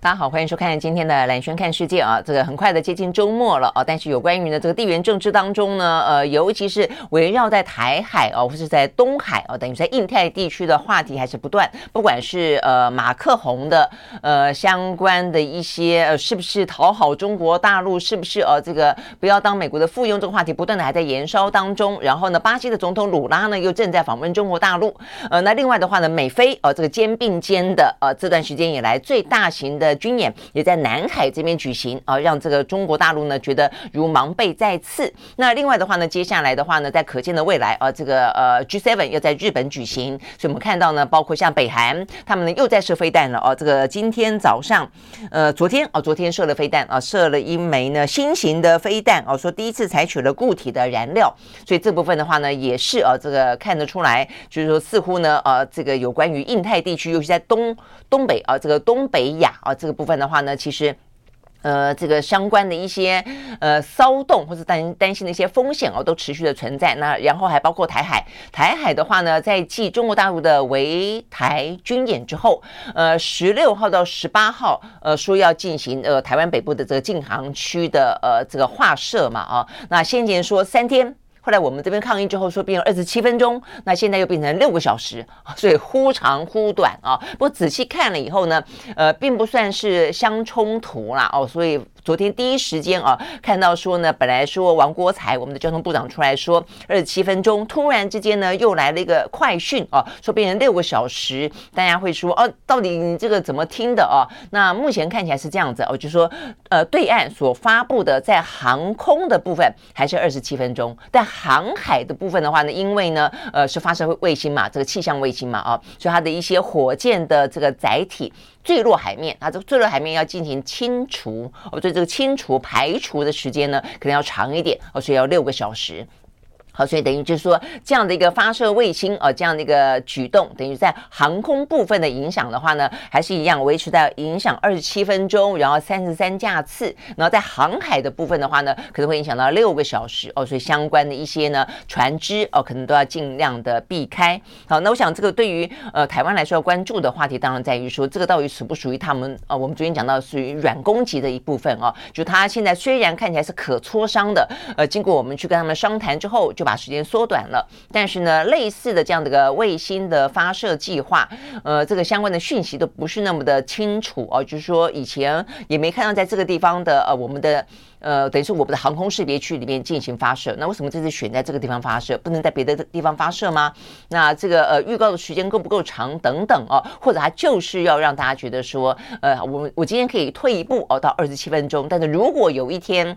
大家好，欢迎收看今天的蓝轩看世界啊，这个很快的接近周末了啊，但是有关于呢这个地缘政治当中呢，呃，尤其是围绕在台海哦，或是在东海哦，等于在印太地区的话题还是不断，不管是呃马克宏的呃相关的一些呃是不是讨好中国大陆，是不是呃这个不要当美国的附庸这个话题不断的还在延烧当中，然后呢，巴西的总统鲁拉呢又正在访问中国大陆，呃，那另外的话呢，美菲呃这个肩并肩的呃这段时间以来最大型的。军演也在南海这边举行啊，让这个中国大陆呢觉得如芒被在刺。那另外的话呢，接下来的话呢，在可见的未来啊，这个呃 G7 要在日本举行，所以我们看到呢，包括像北韩，他们呢又在射飞弹了哦。这个今天早上，呃，昨天啊，昨天射了飞弹啊，射了一枚呢新型的飞弹哦，说第一次采取了固体的燃料，所以这部分的话呢，也是啊，这个看得出来，就是说似乎呢，呃，这个有关于印太地区，尤其在东东北啊，这个东北亚啊。这个部分的话呢，其实，呃，这个相关的一些呃骚动或者担担心的一些风险哦，都持续的存在。那然后还包括台海，台海的话呢，在继中国大陆的围台军演之后，呃，十六号到十八号，呃，说要进行呃台湾北部的这个禁航区的呃这个划设嘛啊，那先前说三天。后来我们这边抗议之后说变成二十七分钟，那现在又变成六个小时，所以忽长忽短啊。不过仔细看了以后呢，呃，并不算是相冲突啦哦，所以。昨天第一时间啊，看到说呢，本来说王国材我们的交通部长出来说二十七分钟，突然之间呢又来了一个快讯啊，说变成六个小时，大家会说哦，到底你这个怎么听的啊？那目前看起来是这样子哦，就说呃，对岸所发布的在航空的部分还是二十七分钟，但航海的部分的话呢，因为呢呃是发射卫星嘛，这个气象卫星嘛啊，所以它的一些火箭的这个载体。坠落海面，它这个坠落海面要进行清除，哦，所以这个清除排除的时间呢，可能要长一点，哦，所以要六个小时。好，所以等于就是说，这样的一个发射卫星啊，这样的一个举动，等于在航空部分的影响的话呢，还是一样维持在影响二十七分钟，然后三十三架次。然后在航海的部分的话呢，可能会影响到六个小时哦。所以相关的一些呢船只哦，可能都要尽量的避开。好，那我想这个对于呃台湾来说要关注的话题，当然在于说这个到底属不属于他们啊、呃？我们昨天讲到属于软攻击的一部分哦，就他现在虽然看起来是可磋商的，呃，经过我们去跟他们商谈之后就。把时间缩短了，但是呢，类似的这样的一个卫星的发射计划，呃，这个相关的讯息都不是那么的清楚哦，就是说以前也没看到在这个地方的呃，我们的呃，等于是我们的航空识别区里面进行发射。那为什么这次选在这个地方发射，不能在别的地方发射吗？那这个呃，预告的时间够不够长等等哦，或者他就是要让大家觉得说，呃，我我今天可以退一步哦，到二十七分钟，但是如果有一天。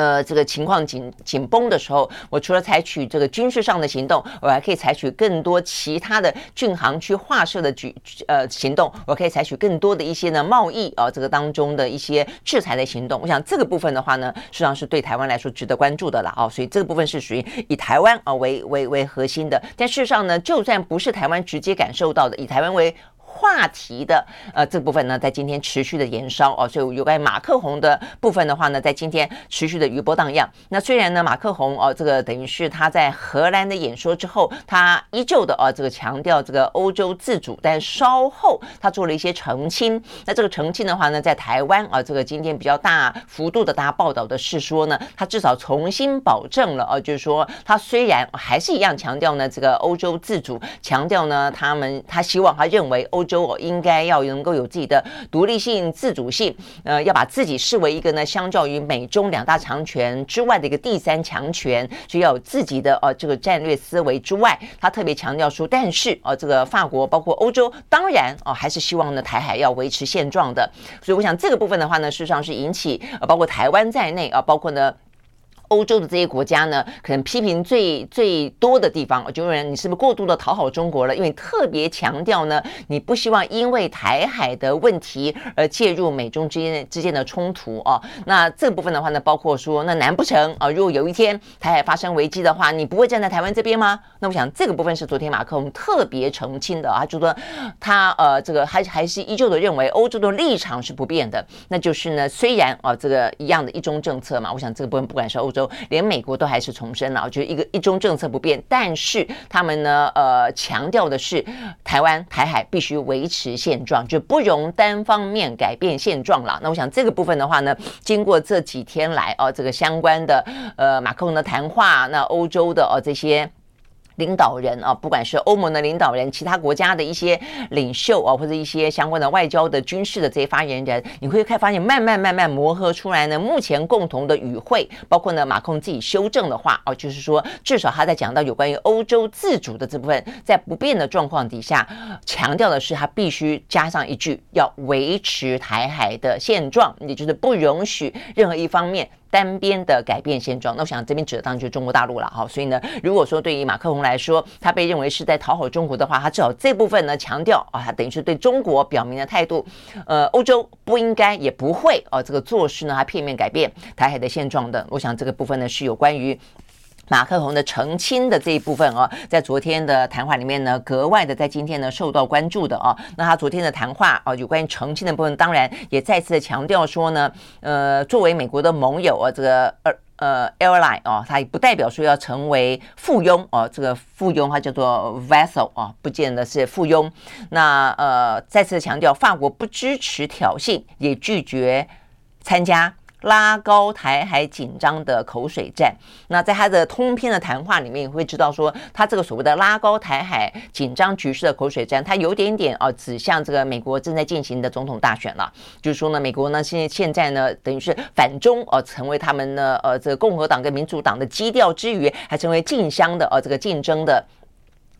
呃，这个情况紧紧绷的时候，我除了采取这个军事上的行动，我还可以采取更多其他的郡航区划设的举呃行动，我可以采取更多的一些呢贸易啊、这个当中的一些制裁的行动。我想这个部分的话呢，实际上是对台湾来说值得关注的了啊、所以这个部分是属于以台湾啊、为为为核心的。但事实上呢，就算不是台湾直接感受到的，以台湾为话题的呃这部分呢，在今天持续的延烧哦，所以有关马克宏的部分的话呢，在今天持续的余波荡漾。那虽然呢，马克宏哦，这个等于是他在荷兰的演说之后，他依旧的哦，这个强调这个欧洲自主，但稍后他做了一些澄清。那这个澄清的话呢，在台湾啊，这个今天比较大幅度的大家报道的是说呢，他至少重新保证了哦，就是说他虽然还是一样强调呢，这个欧洲自主，强调呢，他们他希望他认为欧。欧洲应该要能够有自己的独立性、自主性，呃，要把自己视为一个呢，相较于美中两大强权之外的一个第三强权，所以要有自己的呃这个战略思维之外，他特别强调说，但是呃这个法国包括欧洲，当然哦、还是希望呢台海要维持现状的，所以我想这个部分的话呢，事实上是引起呃包括台湾在内啊、包括呢。欧洲的这些国家呢，可能批评最最多的地方，就认为你是不是过度的讨好中国了？因为特别强调呢，你不希望因为台海的问题而介入美中之间之间的冲突哦。那这部分的话呢，包括说，那难不成啊，如果有一天台海发生危机的话，你不会站在台湾这边吗？那我想这个部分是昨天马克龙特别澄清的啊，就说他呃这个还还是依旧的认为欧洲的立场是不变的，那就是呢，虽然啊这个一样的一中政策嘛，我想这个部分不管是欧洲。连美国都还是重申了，就是一个一中政策不变，但是他们呢，呃，强调的是台湾台海必须维持现状，就不容单方面改变现状了。那我想这个部分的话呢，经过这几天来哦，这个相关的呃马克龙的谈话，那欧洲的哦这些。领导人啊，不管是欧盟的领导人，其他国家的一些领袖啊，或者一些相关的外交的、军事的这些发言人，你会看发现，慢慢慢慢磨合出来呢。目前共同的语汇，包括呢，马克自己修正的话哦，就是说，至少他在讲到有关于欧洲自主的这部分，在不变的状况底下，强调的是他必须加上一句，要维持台海的现状，也就是不容许任何一方面。单边的改变现状，那我想这边指的当然就是中国大陆了哈。所以呢，如果说对于马克龙来说，他被认为是在讨好中国的话，他至少这部分呢强调啊，他等于是对中国表明了态度。呃，欧洲不应该也不会啊，这个做事呢，他片面改变台海的现状的。我想这个部分呢是有关于。马克宏的澄清的这一部分哦，在昨天的谈话里面呢，格外的在今天呢受到关注的哦。那他昨天的谈话哦，有关于澄清的部分，当然也再次的强调说呢，呃，作为美国的盟友啊，这个呃呃 airline 哦，它也不代表说要成为附庸哦，这个附庸它叫做 vassal 哦，不见得是附庸。那呃，再次强调，法国不支持挑衅，也拒绝参加。拉高台海紧张的口水战，那在他的通篇的谈话里面，也会知道说，他这个所谓的拉高台海紧张局势的口水战，他有点点啊指向这个美国正在进行的总统大选了。就是说呢，美国呢现在现在呢，等于是反中呃，成为他们呢呃这个共和党跟民主党的基调之余，还成为竞相的呃这个竞争的。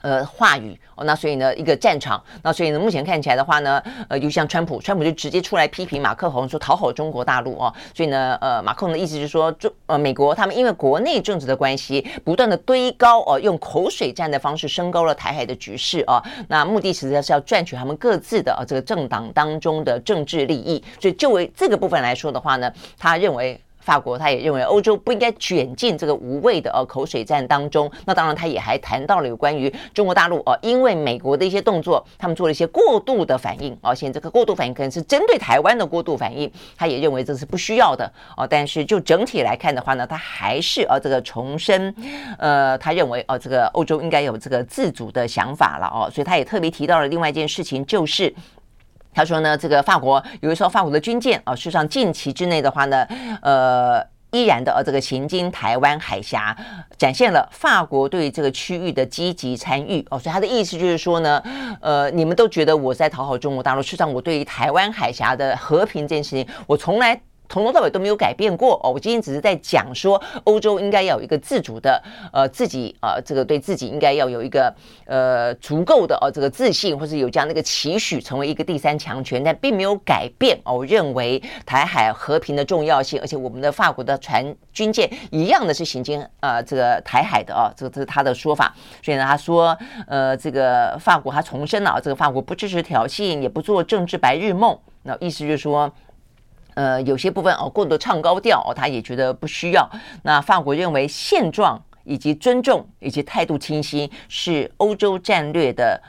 呃，话语哦，那所以呢，一个战场，那所以呢，目前看起来的话呢，呃，就像川普，川普就直接出来批评马克宏，说讨好中国大陆哦，所以呢，呃，马克宏的意思是说，中呃美国他们因为国内政治的关系，不断的堆高哦，用口水战的方式升高了台海的局势哦，那目的实际上是要赚取他们各自的呃这个政党当中的政治利益，所以就为这个部分来说的话呢，他认为。法国他也认为欧洲不应该卷进这个无谓的呃口水战当中。那当然，他也还谈到了有关于中国大陆哦，因为美国的一些动作，他们做了一些过度的反应哦。现在这个过度反应可能是针对台湾的过度反应，他也认为这是不需要的哦。但是就整体来看的话呢，他还是呃这个重申，呃，他认为哦这个欧洲应该有这个自主的想法了哦。所以他也特别提到了另外一件事情，就是。他说呢，这个法国有一艘法国的军舰啊，事实上近期之内的话呢，呃，依然的呃这个行经台湾海峡，展现了法国对这个区域的积极参与哦。所以他的意思就是说呢，呃，你们都觉得我在讨好中国大陆，事实上我对于台湾海峡的和平这件事情，我从来。从头到尾都没有改变过。哦，我今天只是在讲说，欧洲应该要有一个自主的，呃，自己啊、呃，这个对自己应该要有一个呃足够的哦这个自信，或是有这样的一个期许，成为一个第三强权，但并没有改变。哦，我认为台海和平的重要性，而且我们的法国的船军舰一样的是行经呃这个台海的哦，这个这是他的说法，所以呢，他说呃这个法国他重申了这个法国不支持挑衅，也不做政治白日梦，那意思就是说。呃，有些部分哦，过度唱高调哦，他也觉得不需要。那法国认为现状以及尊重以及态度清晰是欧洲战略的。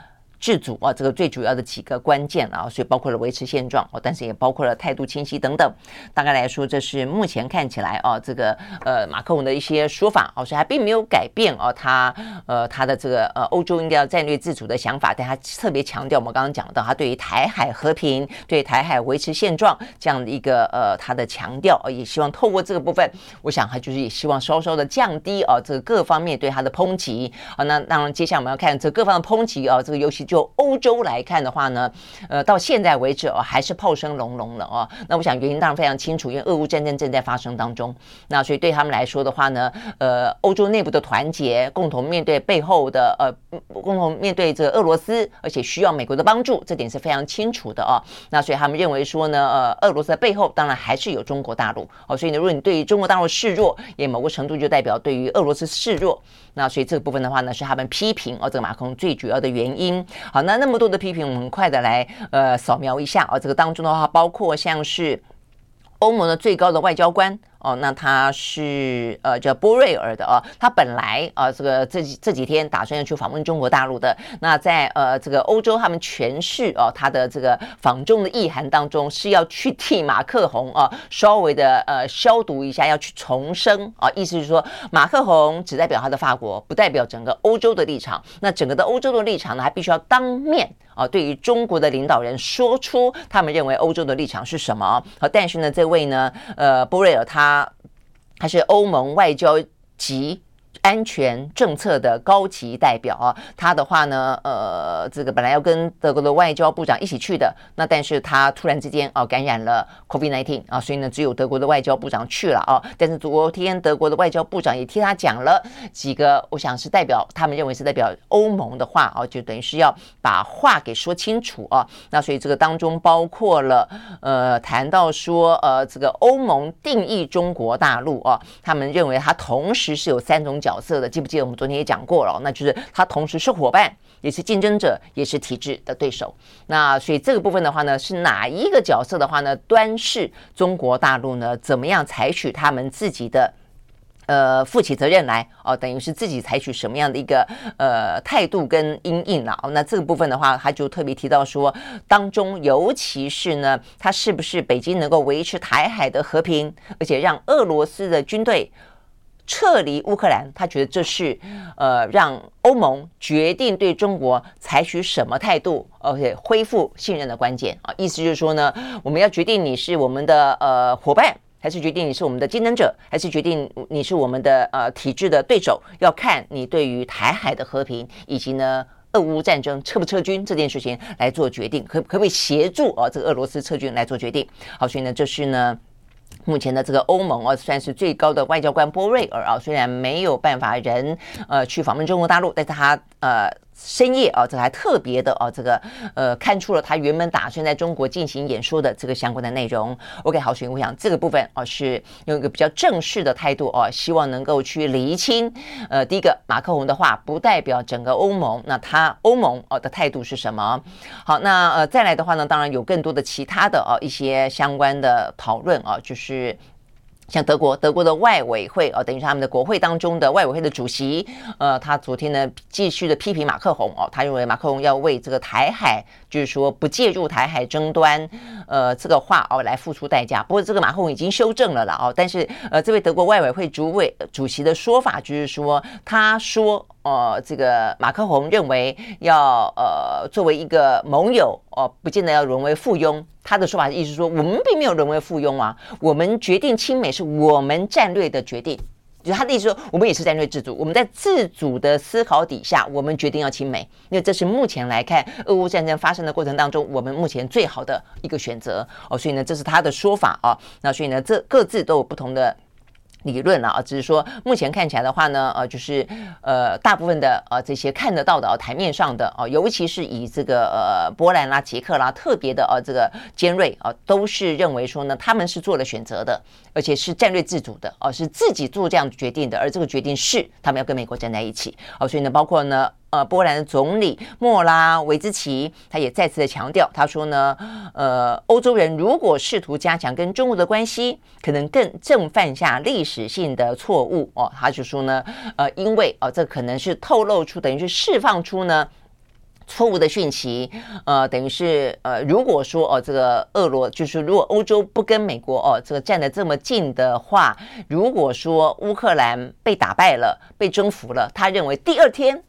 自主啊，这个最主要的几个关键啊，所以包括了维持现状哦，但是也包括了态度清晰等等。大概来说，这是目前看起来啊，这个呃马克龙的一些说法哦，所以还并没有改变哦，他呃他的这个呃欧洲应该要战略自主的想法，但他特别强调我们刚刚讲到他对于台海和平、对台海维持现状这样的一个呃他的强调，也希望透过这个部分，我想他就是也希望稍稍的降低啊这个各方面对他的抨击啊。那当然，接下来我们要看这各方的抨击啊，这个尤其。就欧洲来看的话呢，呃，到现在为止哦，还是炮声隆隆的哦。那我想原因当然非常清楚，因为俄乌战争正在发生当中。那所以对他们来说的话呢，呃，欧洲内部的团结，共同面对背后的呃，共同面对这个俄罗斯，而且需要美国的帮助，这点是非常清楚的哦。那所以他们认为说呢，呃，俄罗斯的背后当然还是有中国大陆哦。所以呢，如果你对于中国大陆示弱，也某个程度就代表对于俄罗斯示弱。那所以这个部分的话呢，是他们批评哦，这个马克龙最主要的原因。好，那那么多的批评，我们快的来呃扫描一下啊，这个当中的话，包括像是欧盟的最高的外交官。哦，那他是呃叫波瑞尔的哦，他本来啊、呃、这个这几这几天打算要去访问中国大陆的。那在呃这个欧洲他们诠释哦他的这个访中的意涵当中是要去替马克宏啊稍微的呃消毒一下，要去重生啊，意思是说马克宏只代表他的法国，不代表整个欧洲的立场。那整个的欧洲的立场呢，还必须要当面啊对于中国的领导人说出他们认为欧洲的立场是什么。好，但是呢，这位呢呃波瑞尔他。他他是欧盟外交及安全政策的高级代表啊，他的话呢，呃，这个本来要跟德国的外交部长一起去的，那但是他突然之间啊感染了 COVID-19 啊，所以呢，只有德国的外交部长去了啊。但是昨天德国的外交部长也替他讲了几个，我想是代表他们认为是代表欧盟的话啊，就等于是要把话给说清楚啊。那所以这个当中包括了呃，谈到说呃，这个欧盟定义中国大陆啊，他们认为它同时是有三种角色的，记不记得我们昨天也讲过了？那就是他同时是伙伴，也是竞争者，也是体制的对手。那所以这个部分的话呢，是哪一个角色的话呢？端视中国大陆呢，怎么样采取他们自己的呃负起责任来哦，等于是自己采取什么样的一个呃态度跟因应了。那这个部分的话，他就特别提到说，当中尤其是呢，他是不是北京能够维持台海的和平，而且让俄罗斯的军队。撤离乌克兰，他觉得这是呃让欧盟决定对中国采取什么态度，而且恢复信任的关键啊。意思就是说呢，我们要决定你是我们的呃伙伴，还是决定你是我们的竞争者，还是决定你是我们的呃体制的对手，要看你对于台海的和平以及呢俄乌战争撤不撤军这件事情来做决定，可可不可以协助啊这个俄罗斯撤军来做决定？好，所以呢，这是呢。目前的这个欧盟啊，算是最高的外交官波瑞尔啊，虽然没有办法人呃去访问中国大陆，但是他呃。深夜啊，这还特别的啊，这个呃，看出了他原本打算在中国进行演说的这个相关的内容。OK，好，所以我想这个部分啊，是用一个比较正式的态度啊，希望能够去厘清。呃，第一个，马克宏的话不代表整个欧盟，那他欧盟啊的态度是什么？好，那呃再来的话呢，当然有更多的其他的啊一些相关的讨论啊，就是。像德国，德国的外委会啊，等于是他们的国会当中的外委会的主席，呃，他昨天呢继续的批评马克宏哦，他认为马克宏要为这个台海，就是说不介入台海争端，呃，这个话哦来付出代价。不过这个马克宏已经修正了了哦，但是呃，这位德国外委会主委主席的说法就是说，他说。呃，这个马克宏认为要呃作为一个盟友哦、不见得要沦为附庸。他的说法意思说，我们并没有沦为附庸啊，我们决定亲美是我们战略的决定。就他的意思说，我们也是战略自主，我们在自主的思考底下，我们决定要亲美。因为这是目前来看，俄乌战争发生的过程当中，我们目前最好的一个选择哦。所以呢，这是他的说法啊。那所以呢，这各自都有不同的。理论了啊，只是说目前看起来的话呢，呃，就是呃，大部分的呃这些看得到的啊，台面上的啊，尤其是以这个呃波兰啦、捷克啦特别的呃这个尖锐啊，都是认为说呢，他们是做了选择的，而且是战略自主的哦，是自己做这样决定的，而这个决定是他们要跟美国站在一起哦，所以呢，包括呢。呃，波兰的总理莫拉维兹奇他也再次的强调，他说呢，呃，欧洲人如果试图加强跟中国的关系，可能更正犯下历史性的错误哦。他就说呢，呃，因为哦，这可能是透露出，等于是释放出呢错误的讯息，呃，等于是呃，如果说哦，这个俄罗就是如果欧洲不跟美国哦，这个站得这么近的话，如果说乌克兰被打败了，被征服了，他认为第二天。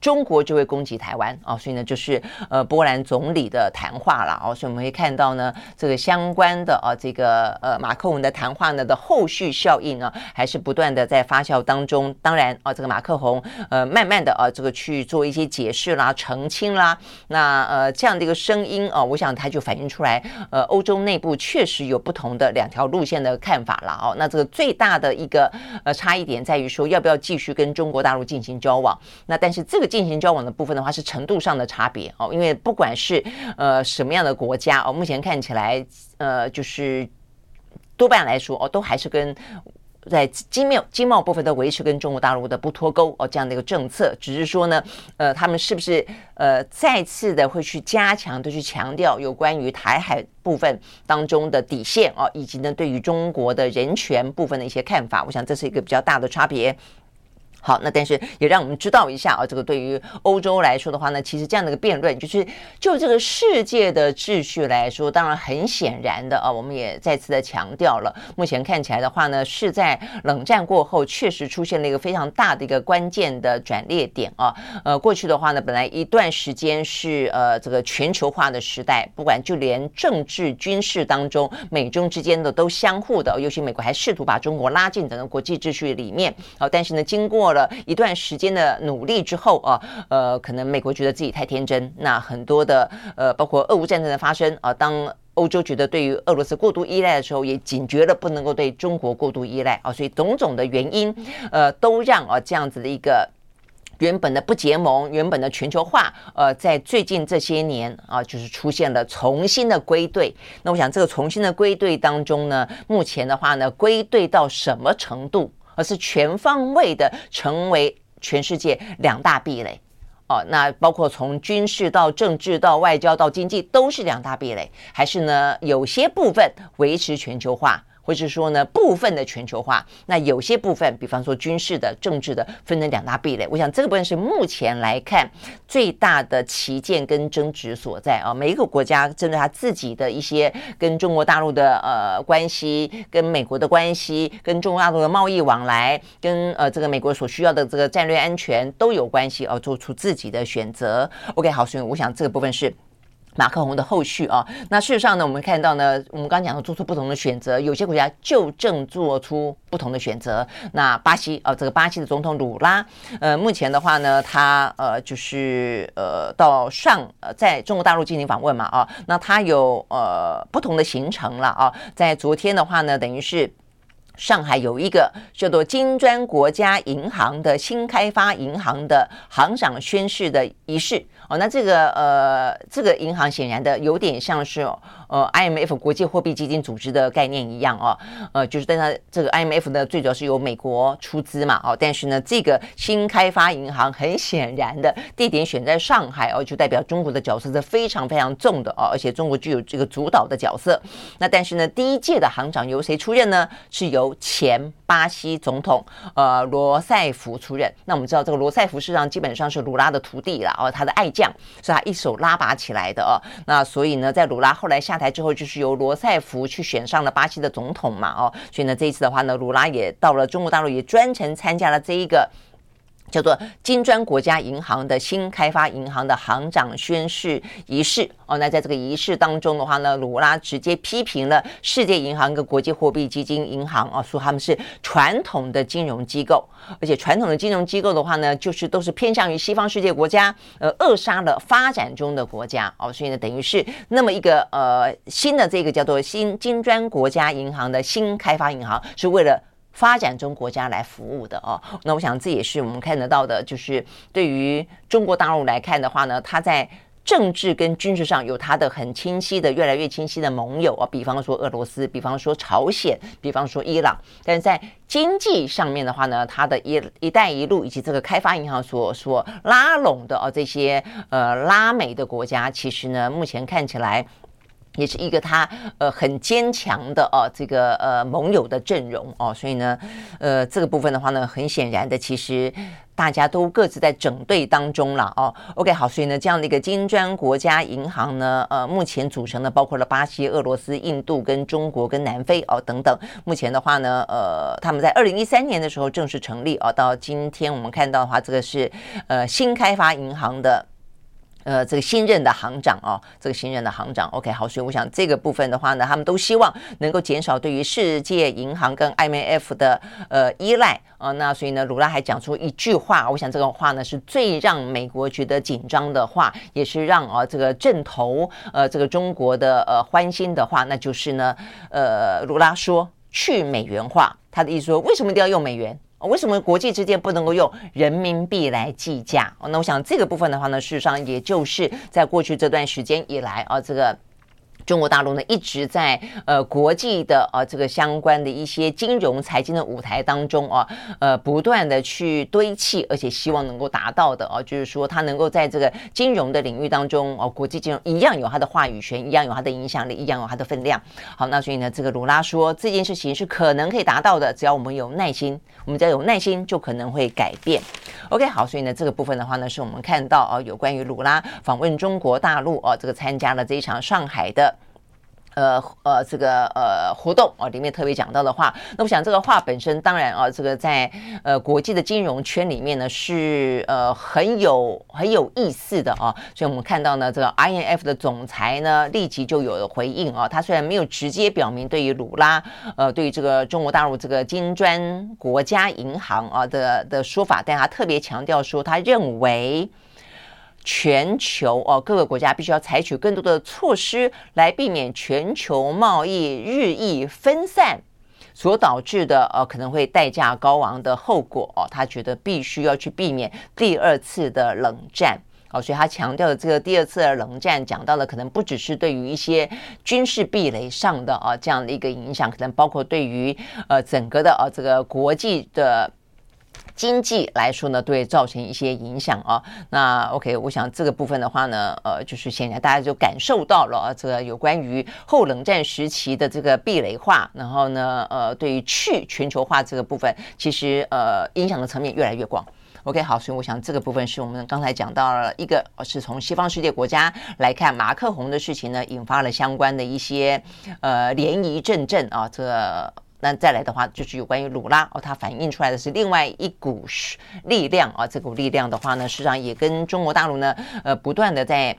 中国就会攻击台湾啊，所以呢，就是呃波兰总理的谈话了哦，所以我们会看到呢，这个相关的啊，这个呃马克宏的谈话呢的后续效应呢，还是不断的在发酵当中。当然啊，这个马克宏呃慢慢的啊，这个去做一些解释啦、澄清啦，那呃这样的一个声音啊，我想它就反映出来，呃，欧洲内部确实有不同的两条路线的看法了哦。那这个最大的一个呃差异点在于说，要不要继续跟中国大陆进行交往？那但是这个。进行交往的部分的话，是程度上的差别哦，因为不管是呃什么样的国家哦，目前看起来呃就是多半来说哦，都还是跟在经贸经贸部分都维持跟中国大陆的不脱钩哦这样的一个政策，只是说呢，呃，他们是不是呃再次的会去加强的去强调有关于台海部分当中的底线哦，以及呢对于中国的人权部分的一些看法，我想这是一个比较大的差别。好，那但是也让我们知道一下啊，这个对于欧洲来说的话呢，其实这样的一个辩论，就是就这个世界的秩序来说，当然很显然的啊，我们也再次的强调了，目前看起来的话呢，是在冷战过后确实出现了一个非常大的一个关键的转捩点啊。呃，过去的话呢，本来一段时间是呃这个全球化的时代，不管就连政治军事当中，美中之间的都相互的，尤其美国还试图把中国拉进整个国际秩序里面啊，但是呢，经过过了一段时间的努力之后啊，呃，可能美国觉得自己太天真，那很多的呃，包括俄乌战争的发生啊，当欧洲觉得对于俄罗斯过度依赖的时候，也警觉了不能够对中国过度依赖啊，所以种种的原因，呃，都让啊这样子的一个原本的不结盟、原本的全球化，呃，在最近这些年啊，就是出现了重新的归队。那我想这个重新的归队当中呢，目前的话呢，归队到什么程度？而是全方位的成为全世界两大壁垒，哦，那包括从军事到政治到外交到经济都是两大壁垒，还是呢有些部分维持全球化？或是说呢，部分的全球化，那有些部分，比方说军事的、政治的，分成两大壁垒。我想这个部分是目前来看最大的旗舰跟争执所在啊。每一个国家针对他自己的一些跟中国大陆的呃关系、跟美国的关系、跟中国大陆的贸易往来、跟呃这个美国所需要的这个战略安全都有关系而做出自己的选择。OK，好，所以我想这个部分是。马克宏的后续啊，那事实上呢，我们看到呢，我们刚刚讲的做出不同的选择，有些国家就正做出不同的选择。那巴西啊，这个巴西的总统鲁拉，呃，目前的话呢，他呃就是呃到上呃在中国大陆进行访问嘛啊，那他有呃不同的行程了啊，在昨天的话呢，等于是。上海有一个叫做金砖国家银行的新开发银行的行长宣誓的仪式哦，那这个呃，这个银行显然的有点像是哦呃 IMF 国际货币基金组织的概念一样哦，呃，就是但它这个 IMF 呢，最主要是由美国出资嘛哦，但是呢，这个新开发银行很显然的地点选在上海哦，就代表中国的角色是非常非常重的哦，而且中国具有这个主导的角色。那但是呢，第一届的行长由谁出任呢？是由前巴西总统呃罗塞福出任，那我们知道这个罗塞福实际上基本上是鲁拉的徒弟了哦，他的爱将是他一手拉拔起来的哦。那所以呢，在鲁拉后来下台之后，就是由罗塞福去选上了巴西的总统嘛哦。所以呢，这一次的话呢，卢拉也到了中国大陆，也专程参加了这一个。叫做金砖国家银行的新开发银行的行长宣誓仪式哦，那在这个仪式当中的话呢，鲁拉直接批评了世界银行跟国际货币基金银行啊，说他们是传统的金融机构，而且传统的金融机构的话呢，就是都是偏向于西方世界国家，呃，扼杀了发展中的国家哦，所以呢，等于是那么一个呃新的这个叫做新金砖国家银行的新开发银行，是为了。发展中国家来服务的哦，那我想这也是我们看得到的，就是对于中国大陆来看的话呢，它在政治跟军事上有它的很清晰的、越来越清晰的盟友啊，比方说俄罗斯，比方说朝鲜，比方说伊朗。但是在经济上面的话呢，它的一“一带一路”以及这个开发银行所所拉拢的哦这些呃拉美的国家，其实呢目前看起来。也是一个他呃很坚强的哦这个呃盟友的阵容哦，所以呢，呃这个部分的话呢，很显然的，其实大家都各自在整队当中了哦。OK，好，所以呢，这样的一个金砖国家银行呢，呃，目前组成的包括了巴西、俄罗斯、印度跟中国跟南非哦等等。目前的话呢，呃，他们在二零一三年的时候正式成立哦，到今天我们看到的话，这个是呃新开发银行的。呃，这个新任的行长哦，这个新任的行长，OK，好，所以我想这个部分的话呢，他们都希望能够减少对于世界银行跟 IMF 的呃依赖啊、呃。那所以呢，卢拉还讲出一句话，我想这个话呢是最让美国觉得紧张的话，也是让啊、这个阵头呃这个中国的呃欢心的话，那就是呢，呃，卢拉说去美元化，他的意思说为什么一定要用美元？为什么国际之间不能够用人民币来计价？哦那我想这个部分的话呢，事实上也就是在过去这段时间以来啊，这个。中国大陆呢一直在呃国际的呃这个相关的一些金融财经的舞台当中啊，呃不断的去堆砌，而且希望能够达到的啊，就是说它能够在这个金融的领域当中哦，国际金融一样有它的话语权，一样有它的影响力，一样有它的分量。好，那所以呢，这个卢拉说这件事情是可能可以达到的，只要我们有耐心，我们只要有耐心就可能会改变。OK，好，所以呢这个部分的话呢，是我们看到啊有关于卢拉访问中国大陆啊，这个参加了这一场上海的。呃呃，这个呃活动啊，里面特别讲到的话，那我想这个话本身当然啊，这个在呃国际的金融圈里面呢是呃很有很有意思的啊，所以我们看到呢，这个 I N F 的总裁呢立即就有了回应啊，他虽然没有直接表明对于鲁拉呃对于这个中国大陆这个金砖国家银行啊的的说法，但他特别强调说，他认为。全球哦，各个国家必须要采取更多的措施来避免全球贸易日益分散所导致的呃可能会代价高昂的后果哦。他觉得必须要去避免第二次的冷战哦，所以他强调的这个第二次的冷战讲到的可能不只是对于一些军事壁垒上的啊这样的一个影响，可能包括对于呃整个的啊这个国际的。经济来说呢，对造成一些影响啊。那 OK，我想这个部分的话呢，呃，就是显然大家就感受到了啊这个有关于后冷战时期的这个壁垒化，然后呢，呃，对于去全球化这个部分，其实呃影响的层面越来越广。OK，好，所以我想这个部分是我们刚才讲到了一个，是从西方世界国家来看马克宏的事情呢，引发了相关的一些呃涟漪阵阵啊，这。那再来的话，就是有关于鲁拉哦，它反映出来的是另外一股力量啊，这股力量的话呢，实际上也跟中国大陆呢，呃，不断的在。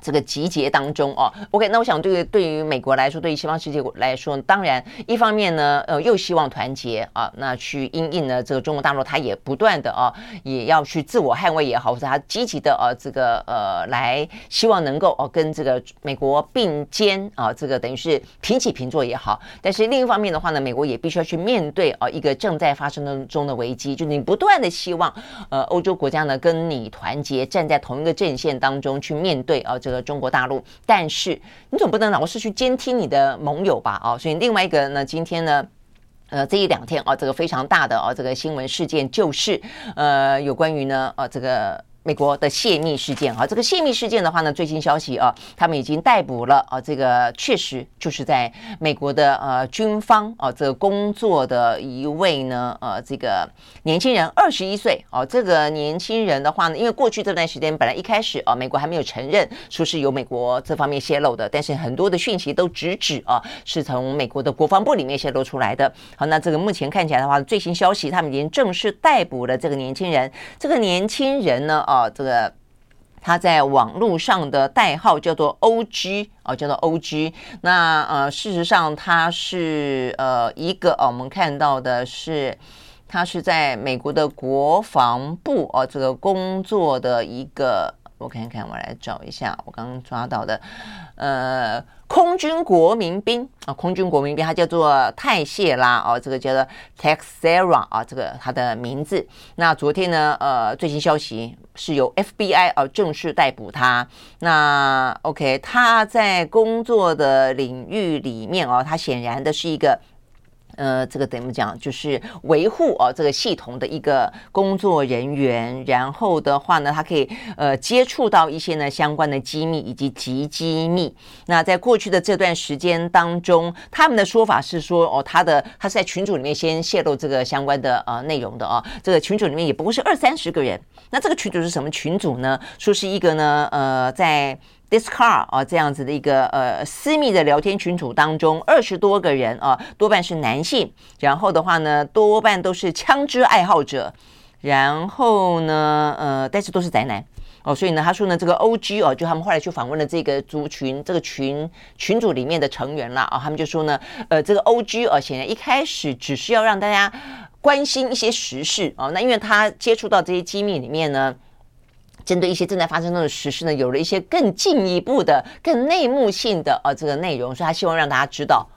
这个集结当中哦，OK，那我想对于对于美国来说，对于西方世界来说，当然一方面呢，呃，又希望团结啊，那去因应呢这个中国大陆，它也不断的啊，也要去自我捍卫也好，或者它积极的呃、啊、这个呃来希望能够哦、跟这个美国并肩啊，这个等于是平起平坐也好。但是另一方面的话呢，美国也必须要去面对啊一个正在发生的中的危机，就是你不断的希望呃欧洲国家呢跟你团结，站在同一个阵线当中去面对啊这个。中国大陆，但是你总不能老是去监听你的盟友吧？啊，所以另外一个呢，今天呢，呃，这一两天啊，这个非常大的啊，这个新闻事件就是，呃，有关于呢，呃，这个。美国的泄密事件啊，这个泄密事件的话呢，最新消息啊，他们已经逮捕了啊，这个确实就是在美国的呃军方啊，这个工作的一位呢，呃，这个年轻人，二十一岁啊，这个年轻人的话呢，因为过去这段时间本来一开始啊，美国还没有承认说是由美国这方面泄露的，但是很多的讯息都直指啊，是从美国的国防部里面泄露出来的。好，那这个目前看起来的话，最新消息他们已经正式逮捕了这个年轻人，这个年轻人呢，啊。哦，这个他在网络上的代号叫做 OG 哦，叫做 OG。那呃，事实上他是呃一个哦，我们看到的是他是在美国的国防部哦，这个工作的一个。我看看，我来找一下我刚刚抓到的，呃，空军国民兵啊，空军国民兵，他叫做泰谢拉哦，这个叫做 Texera 啊，这个他的名字。那昨天呢，呃，最新消息是由 FBI 啊正式逮捕他。那 OK，他在工作的领域里面哦，他显然的是一个。呃，这个怎么讲？就是维护哦这个系统的一个工作人员，然后的话呢，他可以呃接触到一些呢相关的机密以及极机密。那在过去的这段时间当中，他们的说法是说，哦，他的他是在群组里面先泄露这个相关的呃内容的哦。这个群组里面也不过是二三十个人。那这个群组是什么群组呢？说是一个呢，呃，在。Discord 啊，这样子的一个呃私密的聊天群组当中，二十多个人啊，多半是男性，然后的话呢，多半都是枪支爱好者，然后呢，呃，但是都是宅男哦，所以呢，他说呢，这个 OG 哦，就他们后来去访问了这个族群，这个群群组里面的成员了啊，他们就说呢，呃，这个 OG 哦，显然一开始只是要让大家关心一些时事哦，那因为他接触到这些机密里面呢。针对一些正在发生中的时事呢，有了一些更进一步的、更内幕性的呃这个内容，所以他希望让大家知道，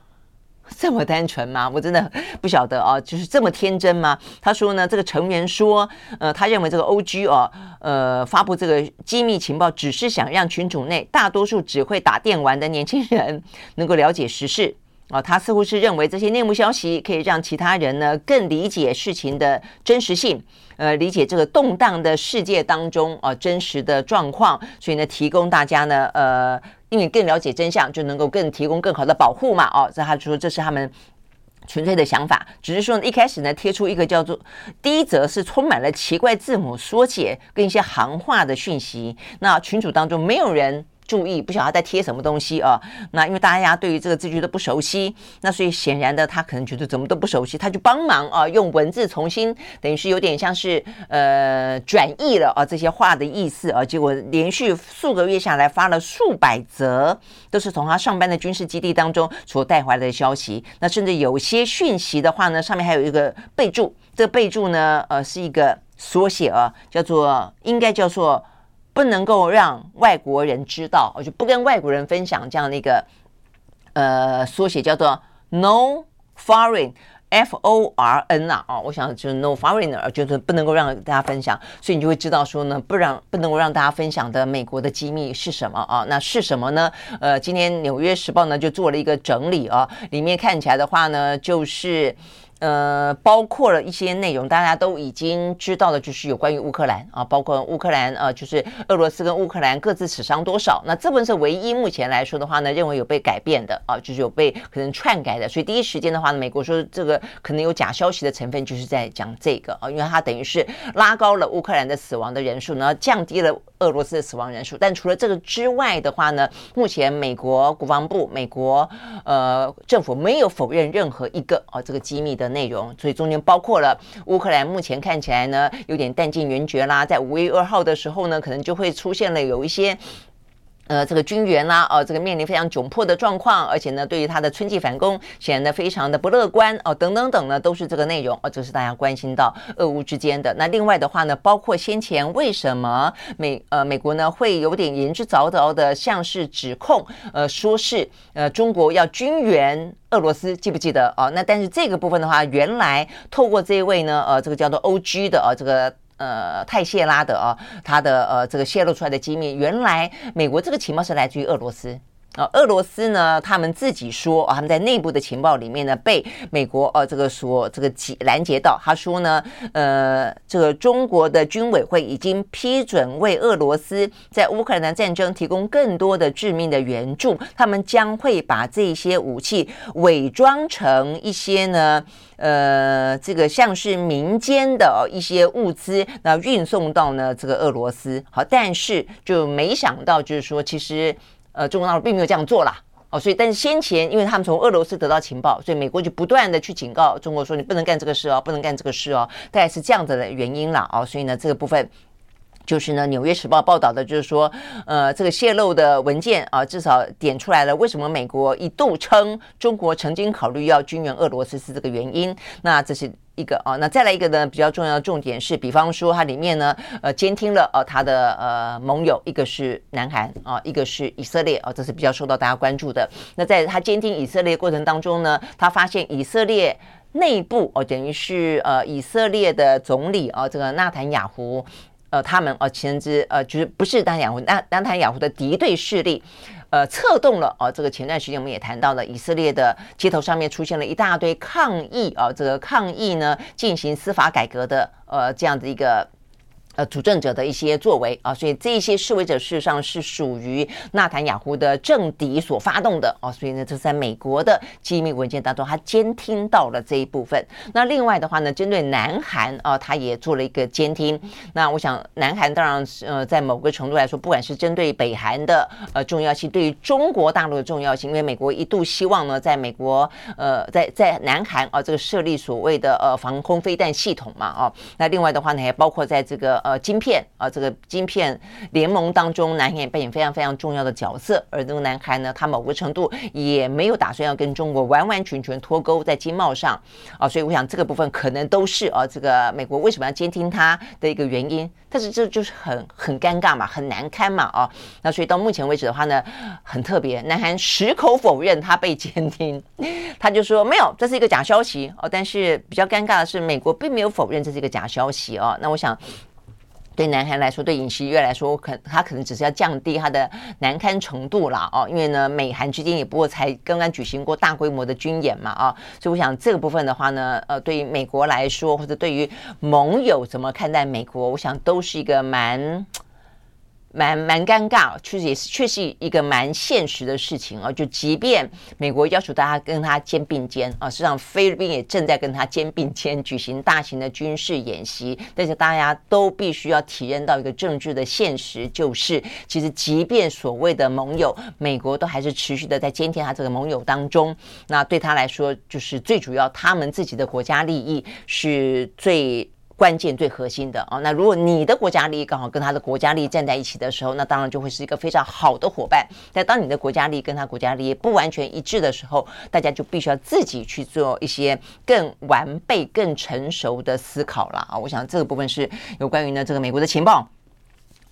这么单纯吗？我真的不晓得啊，就是这么天真吗？他说呢，这个成员说，呃，他认为这个 OG 哦，呃，发布这个机密情报，只是想让群组内大多数只会打电玩的年轻人能够了解时事。啊，他似乎是认为这些内幕消息可以让其他人呢更理解事情的真实性，呃，理解这个动荡的世界当中啊真实的状况，所以呢，提供大家呢，呃，因为更了解真相，就能够更提供更好的保护嘛。哦，这他说这是他们纯粹的想法，只是说一开始呢贴出一个叫做第一则是充满了奇怪字母缩写跟一些行话的讯息，那群组当中没有人。注意，不晓得在贴什么东西啊？那因为大家对于这个字句都不熟悉，那所以显然的，他可能觉得怎么都不熟悉，他就帮忙啊，用文字重新，等于是有点像是呃转译了啊这些话的意思啊。结果连续数个月下来发了数百则，都是从他上班的军事基地当中所带回来的消息。那甚至有些讯息的话呢，上面还有一个备注，这个备注呢，呃，是一个缩写啊，叫做应该叫做。不能够让外国人知道，我就不跟外国人分享这样的一个呃缩写，叫做 No Foreign F O R N 啊，哦，我想就是 No Foreigner，就是不能够让大家分享，所以你就会知道说呢，不让不能够让大家分享的美国的机密是什么啊？那是什么呢？呃，今天《纽约时报》呢就做了一个整理啊，里面看起来的话呢，就是。呃，包括了一些内容，大家都已经知道的，就是有关于乌克兰啊，包括乌克兰呃，就是俄罗斯跟乌克兰各自死伤多少。那这部分是唯一目前来说的话呢，认为有被改变的啊，就是有被可能篡改的。所以第一时间的话呢，美国说这个可能有假消息的成分，就是在讲这个啊，因为它等于是拉高了乌克兰的死亡的人数，然后降低了俄罗斯的死亡人数。但除了这个之外的话呢，目前美国国防部、美国呃政府没有否认任何一个啊这个机密的。内容，所以中间包括了乌克兰目前看起来呢有点弹尽援绝啦，在五月二号的时候呢，可能就会出现了有一些。呃，这个军援啦，哦，这个面临非常窘迫的状况，而且呢，对于他的春季反攻显然的非常的不乐观哦，等等等呢，都是这个内容哦，这是大家关心到俄乌之间的。那另外的话呢，包括先前为什么美呃美国呢会有点言之凿凿的，像是指控呃说是呃中国要军援俄罗斯，记不记得哦？那但是这个部分的话，原来透过这一位呢，呃，这个叫做 OG 的呃这个。呃，泰谢拉的啊，他的呃这个泄露出来的机密，原来美国这个情报是来自于俄罗斯。啊。俄罗斯呢，他们自己说啊，他们在内部的情报里面呢，被美国呃这个所这个截拦截到。他说呢，呃，这个中国的军委会已经批准为俄罗斯在乌克兰战争提供更多的致命的援助，他们将会把这些武器伪装成一些呢。呃，这个像是民间的一些物资，那运送到呢这个俄罗斯，好，但是就没想到，就是说，其实呃，中国大陆并没有这样做啦，哦，所以但是先前，因为他们从俄罗斯得到情报，所以美国就不断的去警告中国说，你不能干这个事哦，不能干这个事哦，大概是这样子的原因啦，哦，所以呢，这个部分。就是呢，《纽约时报》报道的，就是说，呃，这个泄露的文件啊，至少点出来了为什么美国一度称中国曾经考虑要军援俄罗斯是这个原因。那这是一个啊，那再来一个呢，比较重要的重点是，比方说它里面呢，呃，监听了呃它的呃盟友，一个是南韩啊，一个是以色列啊，这是比较受到大家关注的。那在他监听以色列过程当中呢，他发现以色列内部哦，等于是呃以色列的总理啊，这个纳坦雅胡。呃，他们呃，其实呃，就是不是纳坦雅胡，纳纳坦雅虎的敌对势力，呃策动了哦，这个前段时间我们也谈到了以色列的街头上面出现了一大堆抗议啊，这个抗议呢进行司法改革的呃这样的一个。呃，主政者的一些作为啊，所以这一些示威者事实上是属于纳坦雅胡的政敌所发动的哦，所以呢，这在美国的机密文件当中，他监听到了这一部分。那另外的话呢，针对南韩啊，他也做了一个监听。那我想，南韩当然呃，在某个程度来说，不管是针对北韩的呃重要性，对于中国大陆的重要性，因为美国一度希望呢，在美国呃，在在南韩啊这个设立所谓的呃防空飞弹系统嘛，哦，那另外的话呢，还包括在这个。呃晶片啊，这个晶片联盟当中，南韩也扮演非常非常重要的角色。而这个南韩呢，它某个程度也没有打算要跟中国完完全全脱钩在经贸上啊，所以我想这个部分可能都是啊，这个美国为什么要监听它的一个原因。但是这就是很很尴尬嘛，很难堪嘛啊。那所以到目前为止的话呢，很特别，南韩矢口否认他被监听，他就说没有，这是一个假消息哦。但是比较尴尬的是，美国并没有否认这是一个假消息哦。那我想。对南韩来说，对尹锡悦来说，可他可能只是要降低他的难堪程度了哦，因为呢，美韩之间也不过才刚刚举行过大规模的军演嘛啊，所以我想这个部分的话呢，呃，对于美国来说，或者对于盟友怎么看待美国，我想都是一个蛮。蛮蛮尴尬，确实也是，确实一个蛮现实的事情啊。就即便美国要求大家跟他肩并肩啊，实际上菲律宾也正在跟他肩并肩举行大型的军事演习，但是大家都必须要体认到一个政治的现实，就是其实即便所谓的盟友，美国都还是持续的在监听他这个盟友当中。那对他来说，就是最主要，他们自己的国家利益是最。关键最核心的啊，那如果你的国家利益刚好跟他的国家利益站在一起的时候，那当然就会是一个非常好的伙伴。但当你的国家利益跟他国家利益不完全一致的时候，大家就必须要自己去做一些更完备、更成熟的思考了啊。我想这个部分是有关于呢这个美国的情报。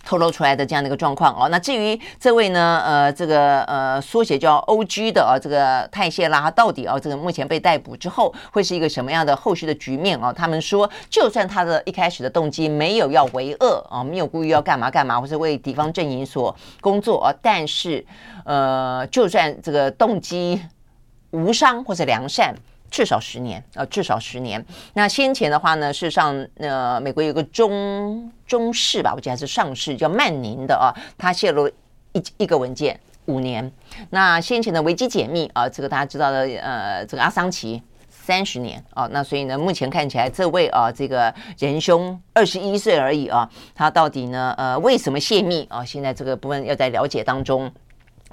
透露出来的这样的一个状况哦，那至于这位呢，呃，这个呃缩写叫 OG 的啊，这个泰谢拉，他到底啊，这个目前被逮捕之后会是一个什么样的后续的局面啊？他们说，就算他的一开始的动机没有要为恶啊，没有故意要干嘛干嘛，或是为敌方阵营所工作啊，但是呃，就算这个动机无伤或者良善。至少十年啊，至少十年。那先前的话呢，事实上，呃，美国有个中中士吧，我记得还是上士，叫曼宁的啊，他泄露一一个文件，五年。那先前的维基解密啊，这个大家知道的，呃，这个阿桑奇三十年啊。那所以呢，目前看起来这位啊，这个仁兄二十一岁而已啊，他到底呢，呃，为什么泄密啊？现在这个部分要在了解当中。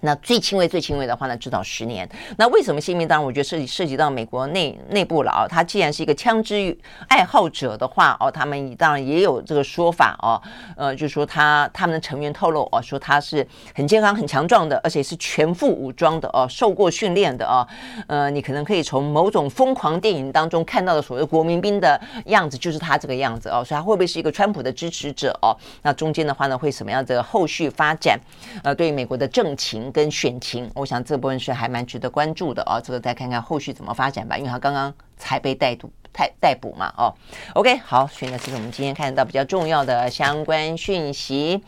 那最轻微、最轻微的话呢，至少十年。那为什么泄密？当然，我觉得涉及涉及到美国内内部了啊。他既然是一个枪支爱好者的话哦，他们当然也有这个说法哦。呃，就是说他他们的成员透露哦，说他是很健康、很强壮的，而且是全副武装的哦，受过训练的哦。呃，你可能可以从某种疯狂电影当中看到的所谓国民兵的样子，就是他这个样子哦。所以他会不会是一个川普的支持者哦？那中间的话呢，会什么样的后续发展？呃，对于美国的政情。跟选情，我想这部分是还蛮值得关注的哦。这个再看看后续怎么发展吧，因为他刚刚才被逮捕、太逮捕嘛。哦，OK，好，所以呢，这是我们今天看到比较重要的相关讯息。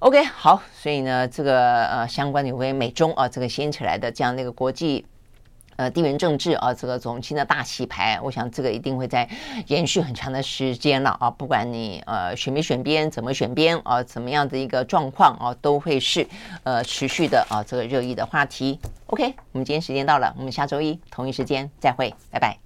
OK，好，所以呢，这个呃，相关的有关美中啊，这个掀起来的这样的一个国际。呃，地缘政治啊，这个总经的大洗牌，我想这个一定会在延续很长的时间了啊。不管你呃选没选边，怎么选边啊，怎么样的一个状况啊，都会是呃持续的啊这个热议的话题。OK，我们今天时间到了，我们下周一同一时间再会，拜拜。